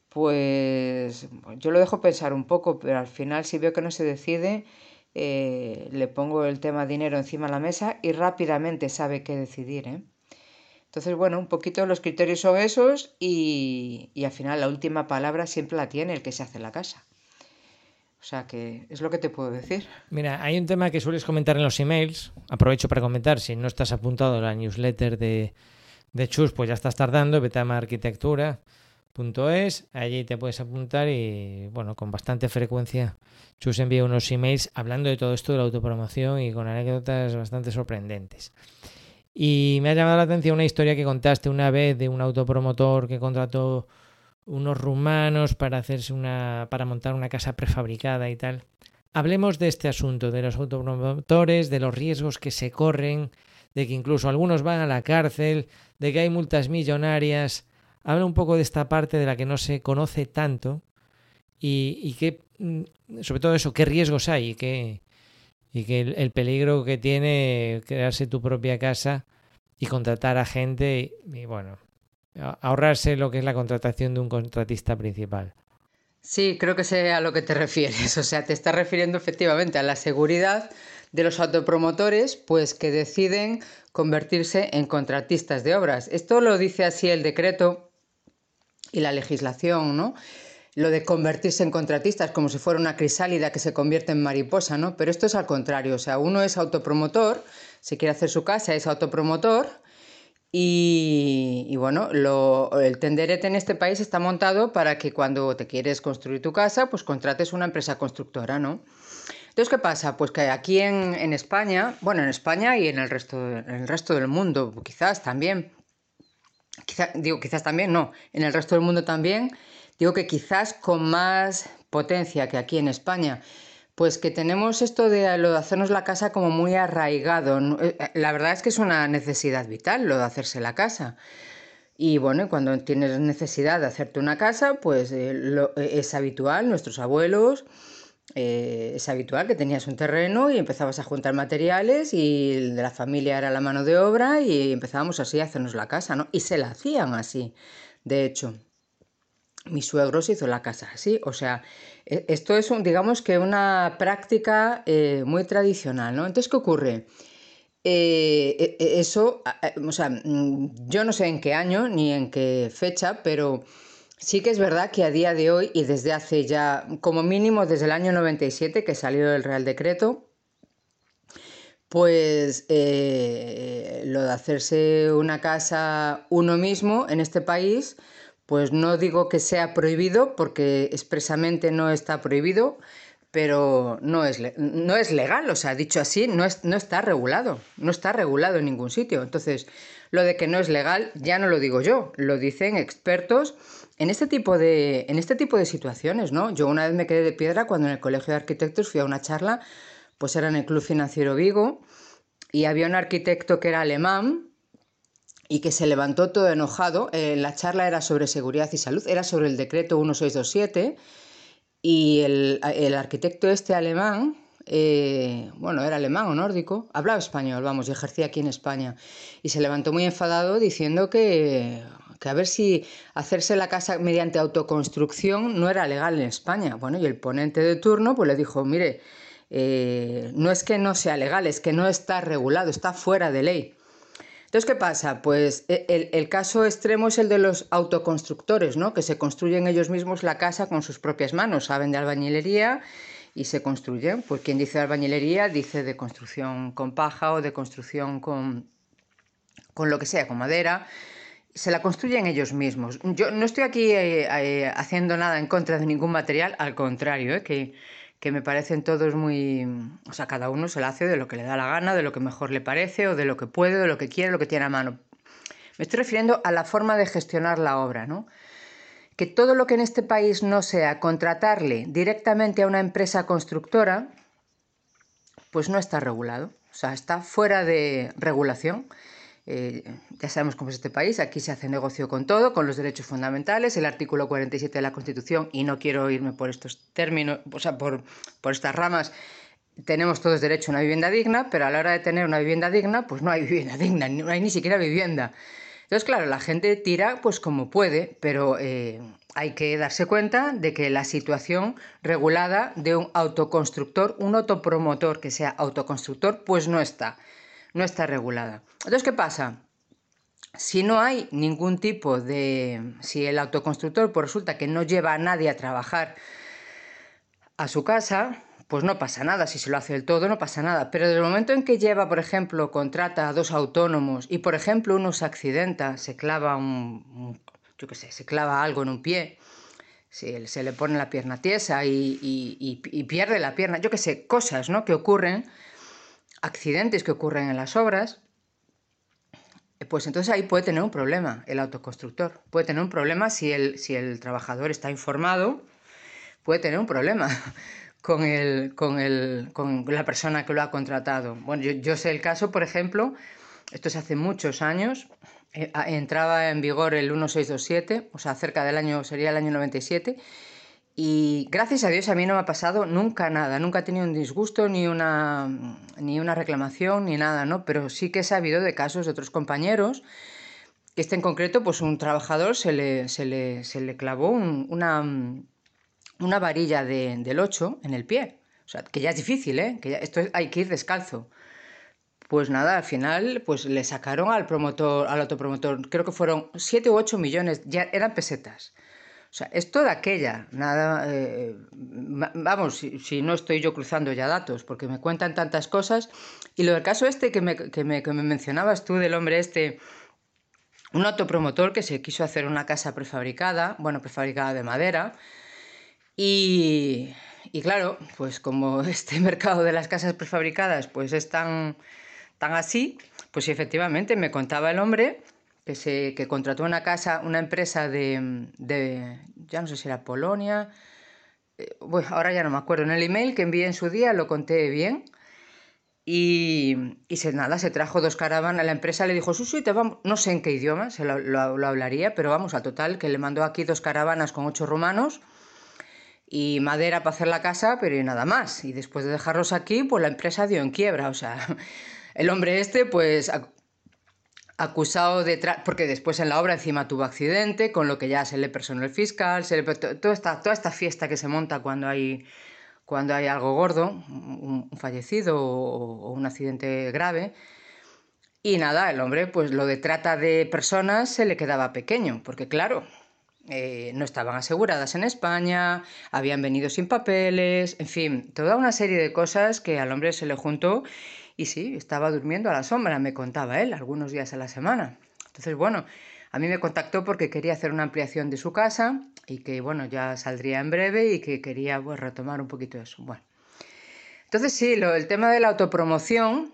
pues yo lo dejo pensar un poco, pero al final si veo que no se decide, eh, le pongo el tema dinero encima de la mesa y rápidamente sabe qué decidir, ¿eh? Entonces, bueno, un poquito los criterios son esos y, y al final la última palabra siempre la tiene el que se hace la casa. O sea que es lo que te puedo decir. Mira, hay un tema que sueles comentar en los emails. Aprovecho para comentar, si no estás apuntado a la newsletter de, de Chus, pues ya estás tardando, vete a allí te puedes apuntar y bueno, con bastante frecuencia Chus envía unos emails hablando de todo esto de la autopromoción y con anécdotas bastante sorprendentes. Y me ha llamado la atención una historia que contaste una vez de un autopromotor que contrató unos rumanos para hacerse una para montar una casa prefabricada y tal. Hablemos de este asunto, de los autopromotores, de los riesgos que se corren, de que incluso algunos van a la cárcel, de que hay multas millonarias. Habla un poco de esta parte de la que no se conoce tanto y, y qué, mm, sobre todo eso, qué riesgos hay y, qué, y que el, peligro que tiene crearse tu propia casa y contratar a gente y bueno, ahorrarse lo que es la contratación de un contratista principal. Sí, creo que sé a lo que te refieres. O sea, te estás refiriendo efectivamente a la seguridad de los autopromotores, pues que deciden convertirse en contratistas de obras. Esto lo dice así el decreto y la legislación, ¿no? Lo de convertirse en contratistas como si fuera una crisálida que se convierte en mariposa, ¿no? Pero esto es al contrario, o sea, uno es autopromotor, si quiere hacer su casa es autopromotor y, bueno, el tenderete en este país está montado para que cuando te quieres construir tu casa, pues contrates una empresa constructora, ¿no? Entonces, ¿qué pasa? Pues que aquí en, España, bueno, en España y en el, resto, en el resto del mundo, quizás también, digo, quizás también, no, en el resto del mundo también, digo que quizás con más potencia que aquí en España, pues que tenemos esto de lo de hacernos la casa como muy arraigado. Eh, eh, la verdad es que es una necesidad vital lo de hacerse la casa. Y bueno, cuando tienes necesidad de hacerte una casa, pues eh, es habitual, nuestros abuelos, es habitual que tenías un terreno y empezabas a juntar materiales y de la familia era la mano de obra y empezábamos así a hacernos la casa, ¿no? Y se la hacían así, de hecho. Mi suegro se hizo la casa así, o sea, e, esto es, un, digamos que una práctica eh, muy tradicional, ¿no? Entonces, ¿qué ocurre? Eh, e, e, eso, o sea, mm, yo no sé en qué año ni en qué fecha, pero sí que es verdad que a día de hoy y desde hace ya, como mínimo desde el año 97 que salió el Real Decreto, pues eh, lo de hacerse una casa uno mismo en este país, pues no digo que sea prohibido, porque expresamente no está prohibido, pero no es, no es legal, o sea, dicho así, no, no está regulado, no está regulado en ningún sitio. Entonces, lo de que no es legal ya no lo digo yo, lo dicen expertos en este tipo de, en este tipo de situaciones, ¿no? Yo una vez me quedé de piedra cuando en el Colegio de Arquitectos fui a una charla, pues era en el Club Financiero Vigo, y había un arquitecto que era alemán, y que se levantó todo enojado. Eh, la charla era sobre seguridad y salud, era sobre el decreto 1627 y el, arquitecto este alemán, eh, bueno, era alemán o nórdico, hablaba español, vamos, y ejercía aquí en España. Y se levantó muy enfadado diciendo que, que a ver si hacerse la casa mediante autoconstrucción no era legal en España. Bueno, y el ponente de turno pues le dijo, mire, eh, no es que no sea legal, es que no está regulado, está fuera de ley. Entonces, ¿qué pasa? Pues e, el, caso extremo es el de los autoconstructores, ¿no? Que se construyen ellos mismos la casa con sus propias manos, saben de albañilería y se construyen. Pues quien dice albañilería dice de construcción con paja o de construcción con, con lo que sea, con madera. Se la construyen ellos mismos. Yo no estoy aquí eh, eh, haciendo nada en contra de ningún material, al contrario, ¿eh? que que me parecen todos muy... O sea, cada uno se la hace de lo que le da la gana, de lo que mejor le parece, o de lo que puede, de lo que quiere, lo que tiene a mano. Me estoy refiriendo a la forma de gestionar la obra, ¿no? Que todo lo que en este país no sea contratarle directamente a una empresa constructora, pues no está regulado. O sea, está fuera de regulación. Eh, ya sabemos cómo es este país, aquí se hace negocio con todo, con los derechos fundamentales, el artículo 47 de la Constitución, y no quiero irme por estos términos, o sea, por, por estas ramas, tenemos todos derecho a una vivienda digna, pero a la hora de tener una vivienda digna, pues no hay vivienda digna, no hay ni siquiera vivienda. Entonces, claro, la gente tira pues como puede, pero eh, hay que darse cuenta de que la situación regulada de un autoconstructor, un autopromotor que sea autoconstructor, pues no está no está regulada. Entonces, ¿qué pasa? Si no hay ningún tipo de... Si el autoconstructor pues resulta que no lleva a nadie a trabajar a su casa, pues no pasa nada. Si se lo hace del todo, no pasa nada. Pero desde el momento en que lleva, por ejemplo, contrata a dos autónomos y, por ejemplo, uno se accidenta, se clava un... yo qué sé, se clava algo en un pie, se, se le pone la pierna tiesa y, y, y pierde la pierna, yo qué sé, cosas ¿no? que ocurren accidentes que ocurren en las obras, pues entonces ahí puede tener un problema el autoconstructor. Puede tener un problema si el, si el trabajador está informado, puede tener un problema con, el, con, el, con la persona que lo ha contratado. Bueno, yo, yo, sé el caso, por ejemplo, esto es hace muchos años, eh, entraba en vigor el 1627, o sea, cerca del año, sería el año 97, y gracias a Dios a mí no me ha pasado nunca nada, nunca he tenido un disgusto, ni una, ni una reclamación, ni nada, ¿no? Pero sí que he sabido de casos de otros compañeros, este en concreto, pues un trabajador se le, se le, se le clavó un, una, una varilla de, del 8 en el pie. O sea, que ya es difícil, ¿eh? Que esto hay que ir descalzo. Pues nada, al final pues le sacaron al promotor, al autopromotor, creo que fueron 7 u 8 millones, ya eran pesetas. O sea, es toda aquella, nada, eh, vamos, si, no estoy yo cruzando ya datos, porque me cuentan tantas cosas. Y lo del caso este que me, que me, que me mencionabas tú del hombre este, un autopromotor que se quiso hacer una casa prefabricada, bueno, prefabricada de madera, y, y claro, pues como este mercado de las casas prefabricadas pues es tan, tan así, pues efectivamente me contaba el hombre que, se, que contrató una casa, una empresa de, de, ya no sé si era Polonia, eh, bueno, ahora ya no me acuerdo, en el email que envié en su día lo conté bien. Y, y se, nada, se trajo dos caravanas, la empresa le dijo, sí, sí, te vamos, no sé en qué idioma, se lo, lo, hablaría, pero vamos, a total, que le mandó aquí dos caravanas con ocho rumanos y madera para hacer la casa, pero nada más. Y después de dejarlos aquí, pues la empresa dio en quiebra. O sea, el hombre este, pues acusado de... porque después en la obra encima tuvo accidente, con lo que ya se le personó el fiscal, se le... toda, esta, toda esta fiesta que se monta cuando hay, cuando hay algo gordo, un, fallecido o, o, un accidente grave. Y nada, el hombre, pues lo de trata de personas se le quedaba pequeño, porque claro, eh, no estaban aseguradas en España, habían venido sin papeles, en fin, toda una serie de cosas que al hombre se le juntó y sí, estaba durmiendo a la sombra, me contaba él, algunos días a la semana. Entonces, bueno, a mí me contactó porque quería hacer una ampliación de su casa y que, bueno, ya saldría en breve y que quería pues, retomar un poquito eso. Bueno, entonces sí, lo, el tema de la autopromoción,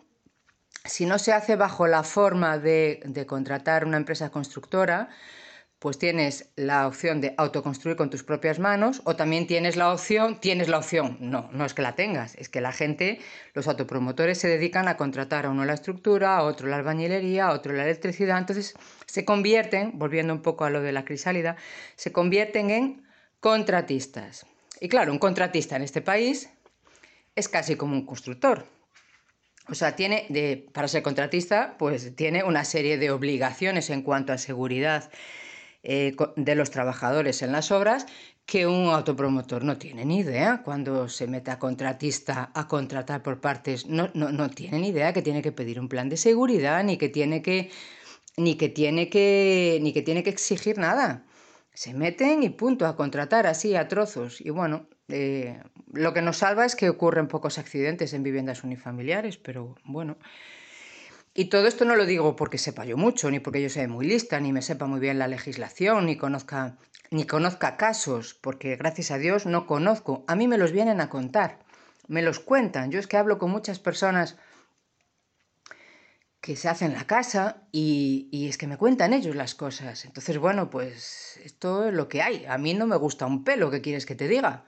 si no se hace bajo la forma de, de contratar una empresa constructora, pues tienes la opción de autoconstruir con tus propias manos o también tienes la opción, tienes la opción, no, no es que la tengas, es que la gente, los autopromotores se dedican a contratar a uno la estructura, a otro la albañilería, a otro la electricidad, entonces se convierten, volviendo un poco a lo de la crisálida, se convierten en contratistas. Y claro, un contratista en este país es casi como un constructor. O sea, tiene de, para ser contratista, pues tiene una serie de obligaciones en cuanto a seguridad eh, de los trabajadores en las obras que un autopromotor no tiene ni idea cuando se mete a contratista a contratar por partes, no, no, no tiene ni idea que tiene que pedir un plan de seguridad, ni que tiene que, ni que tiene que, ni que tiene que exigir nada. Se meten y punto, a contratar así a trozos. Y bueno, eh, lo que nos salva es que ocurren pocos accidentes en viviendas unifamiliares, pero bueno. Y todo esto no lo digo porque sepa yo mucho, ni porque yo sea muy lista, ni me sepa muy bien la legislación, ni conozca, ni conozca casos, porque gracias a Dios no conozco. A mí me los vienen a contar, me los cuentan. Yo es que hablo con muchas personas que se hacen la casa y, y, es que me cuentan ellos las cosas. Entonces, bueno, pues esto es lo que hay. A mí no me gusta un pelo, ¿qué quieres que te diga?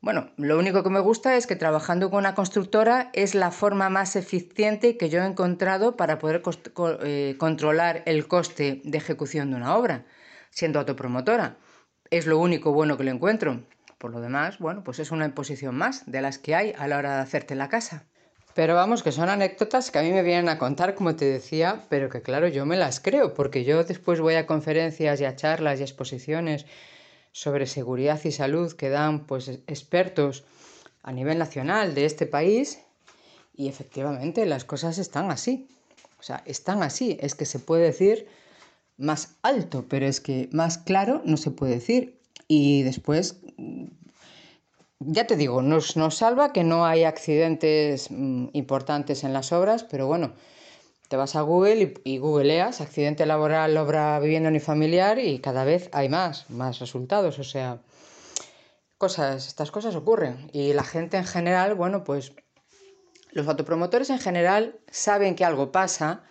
Bueno, lo único que me gusta es que trabajando con una constructora es la forma más eficiente que yo he encontrado para poder eh, controlar el coste de ejecución de una obra, siendo autopromotora. Es lo único bueno que lo encuentro. Por lo demás, bueno, pues es una imposición más de las que hay a la hora de hacerte la casa. Pero vamos, que son anécdotas que a mí me vienen a contar, como te decía, pero que claro, yo me las creo, porque yo después voy a conferencias y a charlas y exposiciones sobre seguridad y salud que dan pues expertos a nivel nacional de este país y efectivamente las cosas están así. O sea, están así, es que se puede decir más alto, pero es que más claro no se puede decir. Y después, ya te digo, nos, nos salva que no hay accidentes mm, importantes en las obras, pero bueno, te vas a Google y, googleas accidente laboral, obra vivienda unifamiliar y cada vez hay más, más resultados. O sea, cosas, estas cosas ocurren. Y la gente en general, bueno, pues los autopromotores en general saben que algo pasa,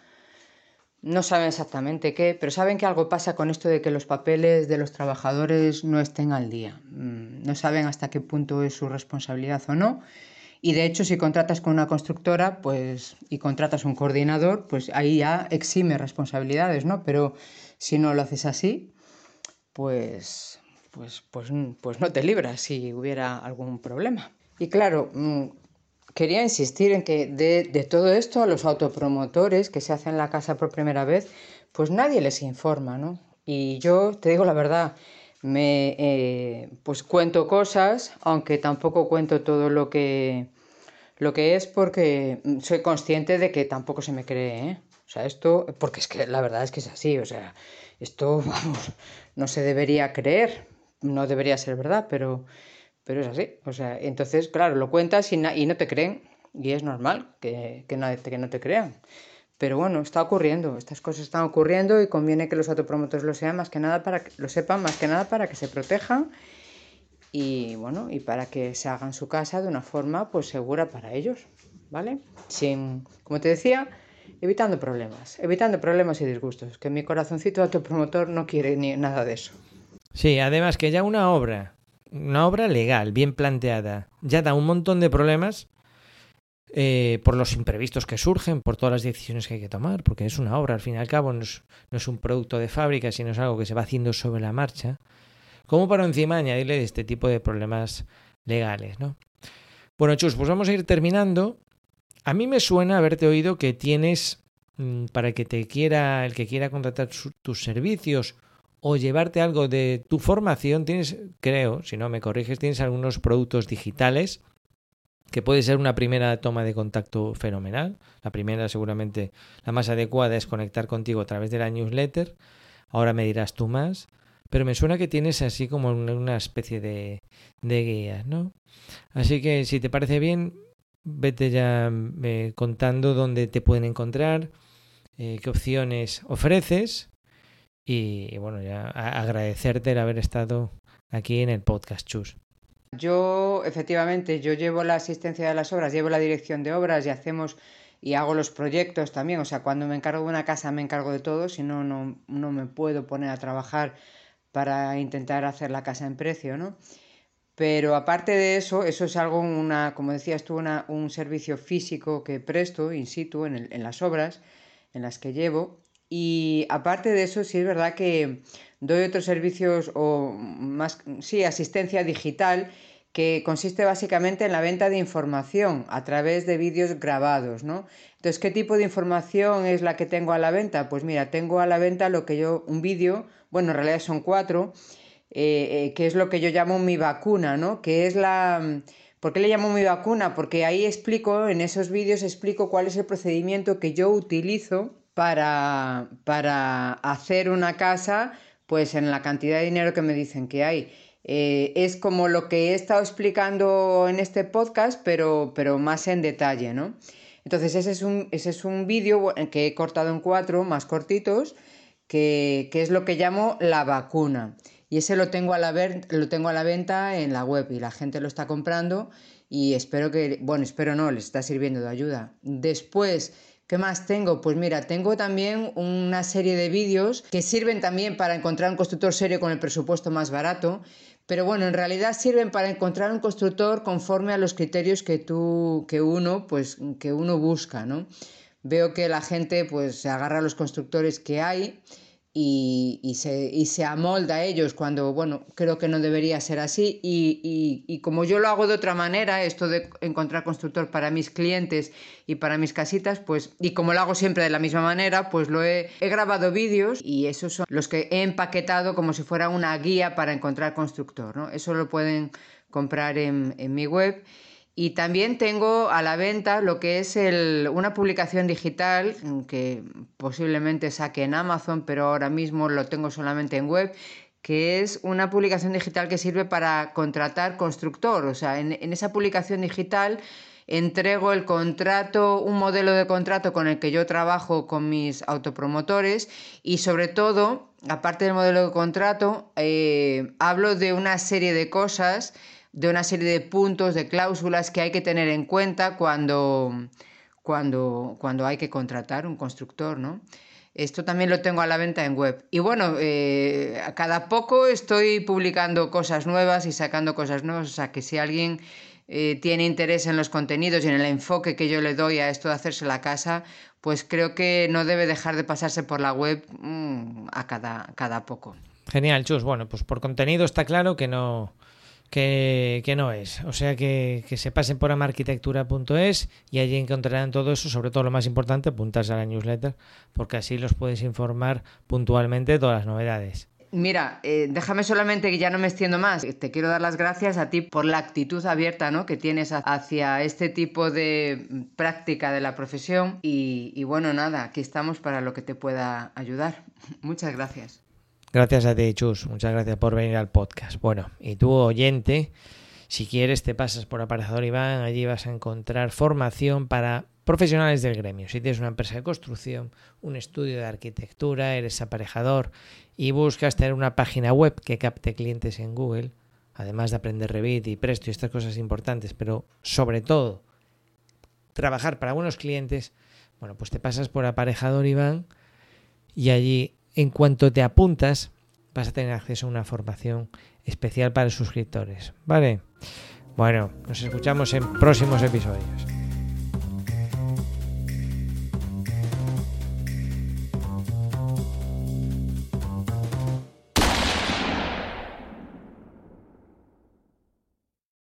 no saben exactamente qué, pero saben que algo pasa con esto de que los papeles de los trabajadores no estén al día. Mm, no saben hasta qué punto es su responsabilidad o no y de hecho, si contratas con una constructora pues, y contratas un coordinador, pues ahí ya exime responsabilidades, ¿no? Pero si no lo haces así, pues, pues, pues, pues no te libras si hubiera algún problema. Y claro, mm, quería insistir en que de, de todo esto a los autopromotores que se hacen la casa por primera vez, pues nadie les informa, ¿no? Y yo te digo la verdad, me eh, pues cuento cosas, aunque tampoco cuento todo lo que lo que es porque soy consciente de que tampoco se me cree, ¿eh? O sea, esto, porque es que la verdad es que es así, o sea, esto, vamos, no se debería creer, no debería ser verdad, pero, pero es así. O sea, entonces, claro, lo cuentas y, y no te creen, y es normal que, que, no, que no te crean. Pero bueno, está ocurriendo, estas cosas están ocurriendo y conviene que los autopromotores lo sean más que nada para que lo sepan más que nada para que se protejan y bueno, y para que se hagan su casa de una forma pues segura para ellos, ¿vale? Sin, como te decía, evitando problemas, evitando problemas y disgustos, que mi corazoncito autopromotor no quiere ni nada de eso. Sí, además que ya una obra, una obra legal, bien planteada, ya da un montón de problemas eh, por los imprevistos que surgen, por todas las decisiones que hay que tomar, porque es una obra, al fin y al cabo, no es, un producto de fábrica, sino es algo que se va haciendo sobre la marcha como para encima añadirle este tipo de problemas legales, ¿no? Bueno, Chus, pues vamos a ir terminando. A mí me suena haberte oído que tienes, mm, para que te quiera, el que quiera contratar tus servicios o llevarte algo de tu formación, tienes, creo, si no me corriges, tienes algunos productos digitales que puede ser una primera toma de contacto fenomenal. La primera, seguramente, la más adecuada es conectar contigo a través de la newsletter. Ahora me dirás tú más pero me suena que tienes así como una especie de, de guía, ¿no? Así que si te parece bien, vete ya eh, contando dónde te pueden encontrar, eh, qué opciones ofreces y, bueno, ya agradecerte el haber estado aquí en el podcast Chus. Yo, efectivamente, yo llevo la asistencia de las obras, llevo la dirección de obras y hacemos y hago los proyectos también. O sea, cuando me encargo de una casa me encargo de todo, si no, no, me puedo poner a trabajar para intentar hacer la casa en precio, ¿no? Pero aparte de eso, eso es algo, una, como decías tú, una, un servicio físico que presto in situ en, en las obras en las que llevo. Y aparte de eso, sí es verdad que doy otros servicios o más, sí, asistencia digital que consiste básicamente en la venta de información a través de vídeos grabados, ¿no? Entonces, ¿qué tipo de información es la que tengo a la venta? Pues mira, tengo a la venta lo que yo, un vídeo, bueno, en realidad son cuatro, eh, eh, que es lo que yo llamo mi vacuna, ¿no? Que es la... ¿Por qué le llamo mi vacuna? Porque ahí explico, en esos vídeos explico cuál es el procedimiento que yo utilizo para, para hacer una casa, pues en la cantidad de dinero que me dicen que hay. Eh, es como lo que he estado explicando en este podcast, pero, pero más en detalle, ¿no? Entonces ese es un, ese es un vídeo que he cortado en cuatro, más cortitos, que, es lo que llamo la vacuna. Y ese lo tengo, a la ver, lo tengo a la venta en la web y la gente lo está comprando y espero que, bueno, espero no, les está sirviendo de ayuda. Después, ¿Qué más tengo? Pues mira, tengo también una serie de vídeos que sirven también para encontrar un constructor serio con el presupuesto más barato, pero bueno, en realidad sirven para encontrar un constructor conforme a los criterios que tú, que uno, pues, que uno busca, ¿no? Veo que la gente pues se agarra a los constructores que hay y, se, y, se, amolda a ellos cuando, bueno, creo que no debería ser así. Y, y, como yo lo hago de otra manera, esto de encontrar constructor para mis clientes y para mis casitas, pues, y como lo hago siempre de la misma manera, pues lo he, he grabado vídeos y esos son los que he empaquetado como si fuera una guía para encontrar constructor, ¿no? Eso lo pueden comprar en, en mi web. Y también tengo a la venta lo que es una publicación digital que posiblemente saque en Amazon, pero ahora mismo lo tengo solamente en web, que es una publicación digital que sirve para contratar constructor. O sea, en, en esa publicación digital entrego el contrato, un modelo de contrato con el que yo trabajo con mis autopromotores y sobre todo, aparte del modelo de contrato, eh, hablo de una serie de cosas de una serie de puntos, de cláusulas que hay que tener en cuenta cuando, cuando, cuando hay que contratar un constructor, ¿no? Esto también lo tengo a la venta en web. Y bueno, eh, cada poco estoy publicando cosas nuevas y sacando cosas nuevas. O sea que si alguien eh, tiene interés en los contenidos y en el enfoque que yo le doy a esto de hacerse la casa, pues creo que no debe dejar de pasarse por la web mm, a cada, cada poco. Genial, Chus. Bueno, pues por contenido está claro que no, que, no es. O sea que, se pasen por amarquitectura.es y allí encontrarán todo eso, sobre todo lo más importante, apuntarse a la newsletter, porque así los puedes informar puntualmente de todas las novedades. Mira, eh, déjame solamente que ya no me extiendo más. Te quiero dar las gracias a ti por la actitud abierta ¿no? que tienes hacia este tipo de práctica de la profesión. y bueno, nada, aquí estamos para lo que te pueda ayudar. Muchas gracias. Gracias a ti, Chus. Muchas gracias por venir al podcast. Bueno, y tú, oyente, si quieres, te pasas por Aparejador Iván. Allí vas a encontrar formación para profesionales del gremio. Si tienes una empresa de construcción, un estudio de arquitectura, eres aparejador y buscas tener una página web que capte clientes en Google, además de aprender Revit y Presto y estas cosas importantes, pero sobre todo trabajar para buenos clientes, bueno, pues te pasas por Aparejador Iván y allí en cuanto te apuntas, vas a tener acceso a una formación especial para suscriptores. ¿Vale? Bueno, nos escuchamos en próximos episodios.